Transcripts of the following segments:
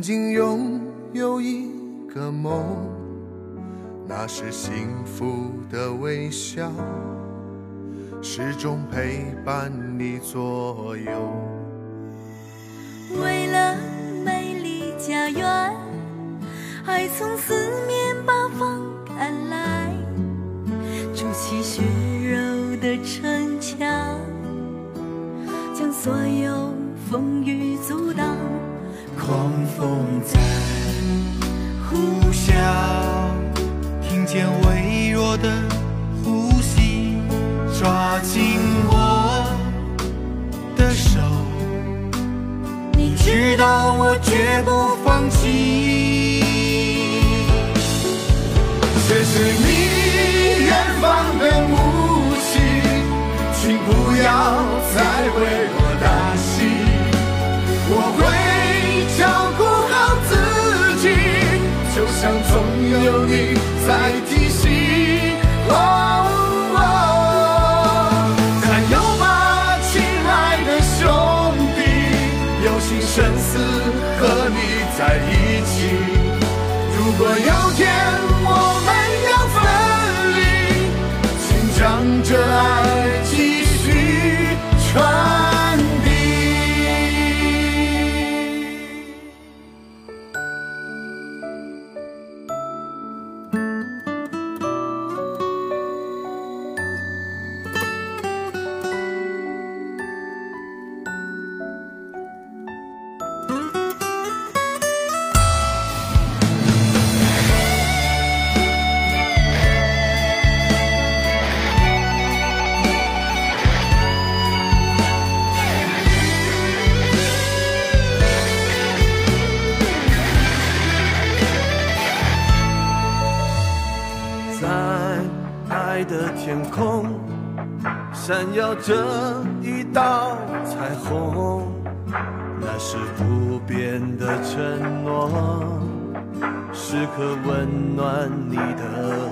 曾经拥有一个梦，那是幸福的微笑，始终陪伴你左右。为了美丽家园，爱从四面八方赶来，筑起血肉的城墙，将所有风雨阻挡。狂风在呼啸，听见微弱的呼吸，抓紧我的手。你知道我绝不放弃。这是你远方的母亲，请不要再为我担心，有你在提醒。哦哦加油吧，亲爱的兄弟，友情生死和你在一起。如果有天爱的天空，闪耀着一道彩虹，那是不变的承诺，时刻温暖你的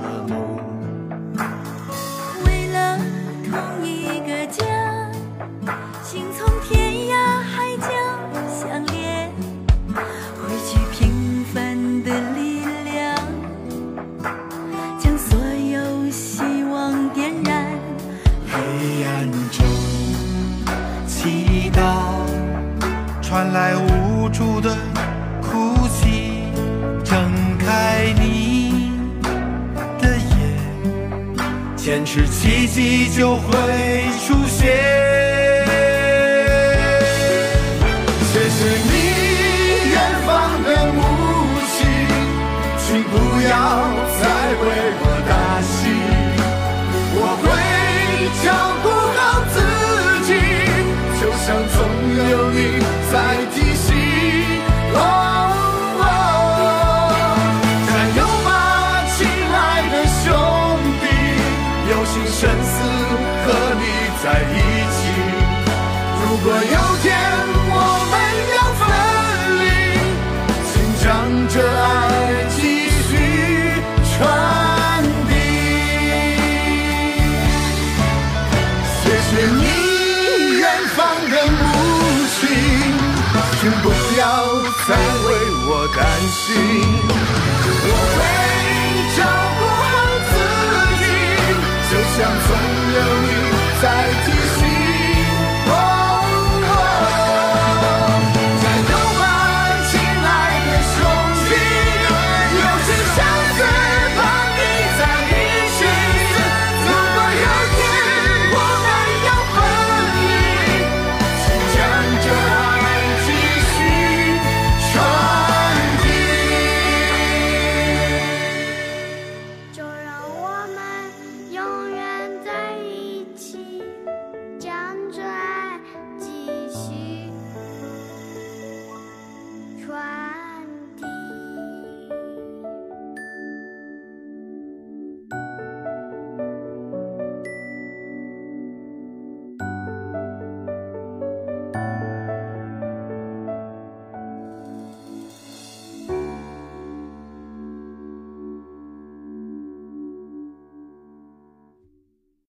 传来无助的哭泣，睁开你的眼，坚持奇迹就会出现。谢谢你在一起，如果有天我们要分离，请将这爱继续传递。谢谢你远方的母亲，请不要再为我担心。我会照顾好自己，就像总有你在。